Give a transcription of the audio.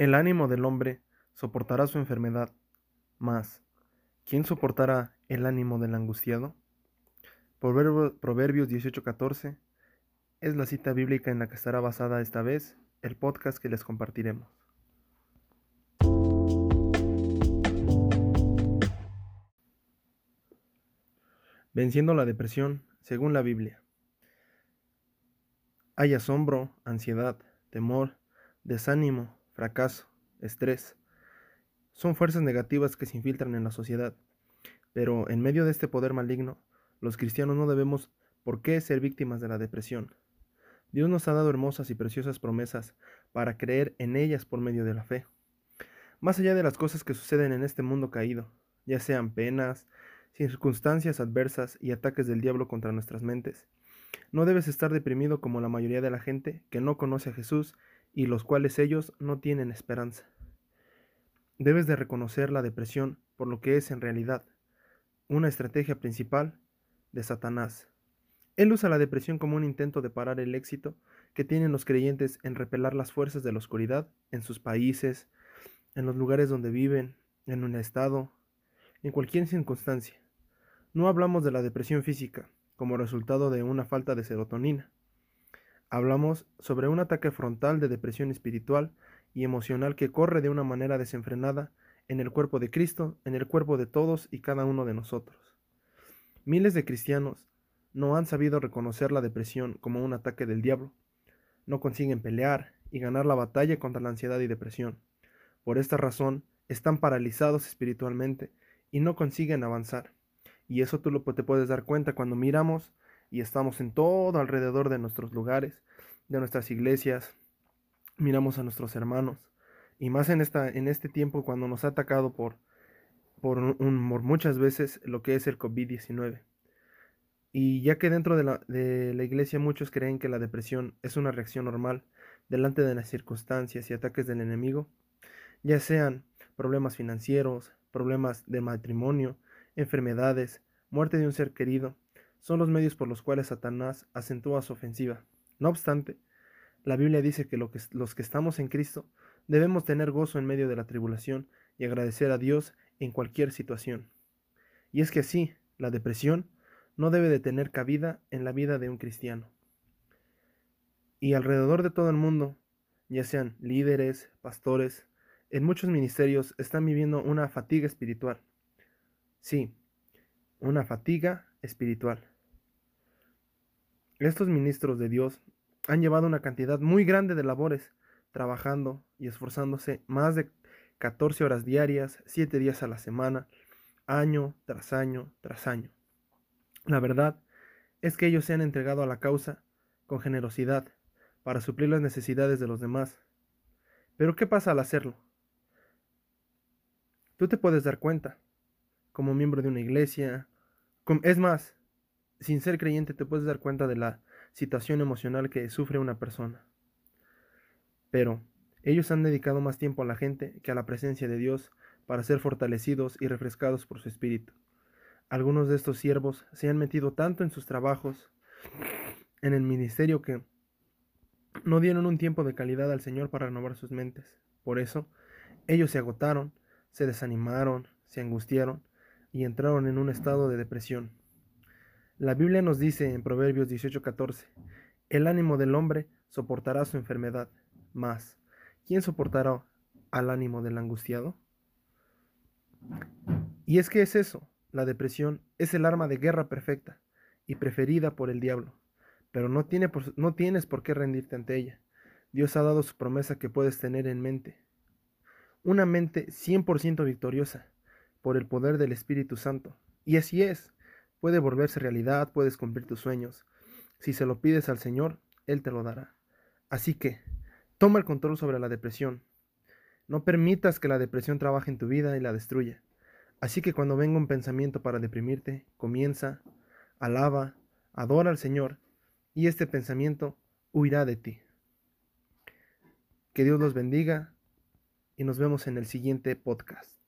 El ánimo del hombre soportará su enfermedad, mas ¿quién soportará el ánimo del angustiado? Proverbios 18:14 es la cita bíblica en la que estará basada esta vez el podcast que les compartiremos. Venciendo la depresión, según la Biblia. Hay asombro, ansiedad, temor, desánimo, fracaso, estrés. Son fuerzas negativas que se infiltran en la sociedad. Pero en medio de este poder maligno, los cristianos no debemos por qué ser víctimas de la depresión. Dios nos ha dado hermosas y preciosas promesas para creer en ellas por medio de la fe. Más allá de las cosas que suceden en este mundo caído, ya sean penas, circunstancias adversas y ataques del diablo contra nuestras mentes, no debes estar deprimido como la mayoría de la gente que no conoce a Jesús y los cuales ellos no tienen esperanza. Debes de reconocer la depresión por lo que es en realidad, una estrategia principal de Satanás. Él usa la depresión como un intento de parar el éxito que tienen los creyentes en repelar las fuerzas de la oscuridad en sus países, en los lugares donde viven, en un estado, en cualquier circunstancia. No hablamos de la depresión física como resultado de una falta de serotonina. Hablamos sobre un ataque frontal de depresión espiritual y emocional que corre de una manera desenfrenada en el cuerpo de Cristo, en el cuerpo de todos y cada uno de nosotros. Miles de cristianos no han sabido reconocer la depresión como un ataque del diablo. No consiguen pelear y ganar la batalla contra la ansiedad y depresión. Por esta razón, están paralizados espiritualmente y no consiguen avanzar. Y eso tú lo, te puedes dar cuenta cuando miramos y estamos en todo alrededor de nuestros lugares, de nuestras iglesias, miramos a nuestros hermanos, y más en, esta, en este tiempo cuando nos ha atacado por, por, un, muchas veces lo que es el COVID-19. Y ya que dentro de la, de la iglesia muchos creen que la depresión es una reacción normal delante de las circunstancias y ataques del enemigo, ya sean problemas financieros, problemas de matrimonio, enfermedades, muerte de un ser querido, son los medios por los cuales Satanás acentúa su ofensiva. No obstante, la Biblia dice que, los que estamos en Cristo debemos tener gozo en medio de la tribulación y agradecer a Dios en cualquier situación. Y es que así, la depresión no debe de tener cabida en la vida de un cristiano. Y alrededor de todo el mundo, ya sean líderes, pastores, en muchos ministerios están viviendo una fatiga espiritual. Sí, una fatiga espiritual. Estos ministros de Dios han llevado una cantidad muy grande de labores, trabajando y esforzándose más de 14 horas diarias, 7 días a la semana, año tras año tras año. La verdad es que ellos se han entregado a la causa con generosidad para suplir las necesidades de los demás. Pero ¿qué pasa al hacerlo? Tú te puedes dar cuenta, como miembro de una iglesia, es más, sin ser creyente te puedes dar cuenta de la situación emocional que sufre una persona. Pero ellos han dedicado más tiempo a la gente que a la presencia de Dios para ser fortalecidos y refrescados por su espíritu. Algunos de estos siervos se han metido tanto en sus trabajos, en el ministerio, que no dieron un tiempo de calidad al Señor para renovar sus mentes. Por eso, ellos se agotaron, se desanimaron, se angustiaron y entraron en un estado de depresión. La Biblia nos dice en Proverbios 18:14, el ánimo del hombre soportará su enfermedad, mas ¿quién soportará al ánimo del angustiado? Y es que es eso, la depresión es el arma de guerra perfecta y preferida por el diablo, pero no, no tienes por qué rendirte ante ella. Dios ha dado su promesa que puedes tener en mente. Una mente 100% victoriosa, por el poder del Espíritu Santo. Y así es, puede volverse realidad, puedes cumplir tus sueños. Si se lo pides al Señor, Él te lo dará. Así que, toma el control sobre la depresión. No permitas que la depresión trabaje en tu vida y la destruya. Así que cuando venga un pensamiento para deprimirte, comienza, alaba, adora al Señor, y este pensamiento huirá de ti. Que Dios los bendiga y nos vemos en el siguiente podcast.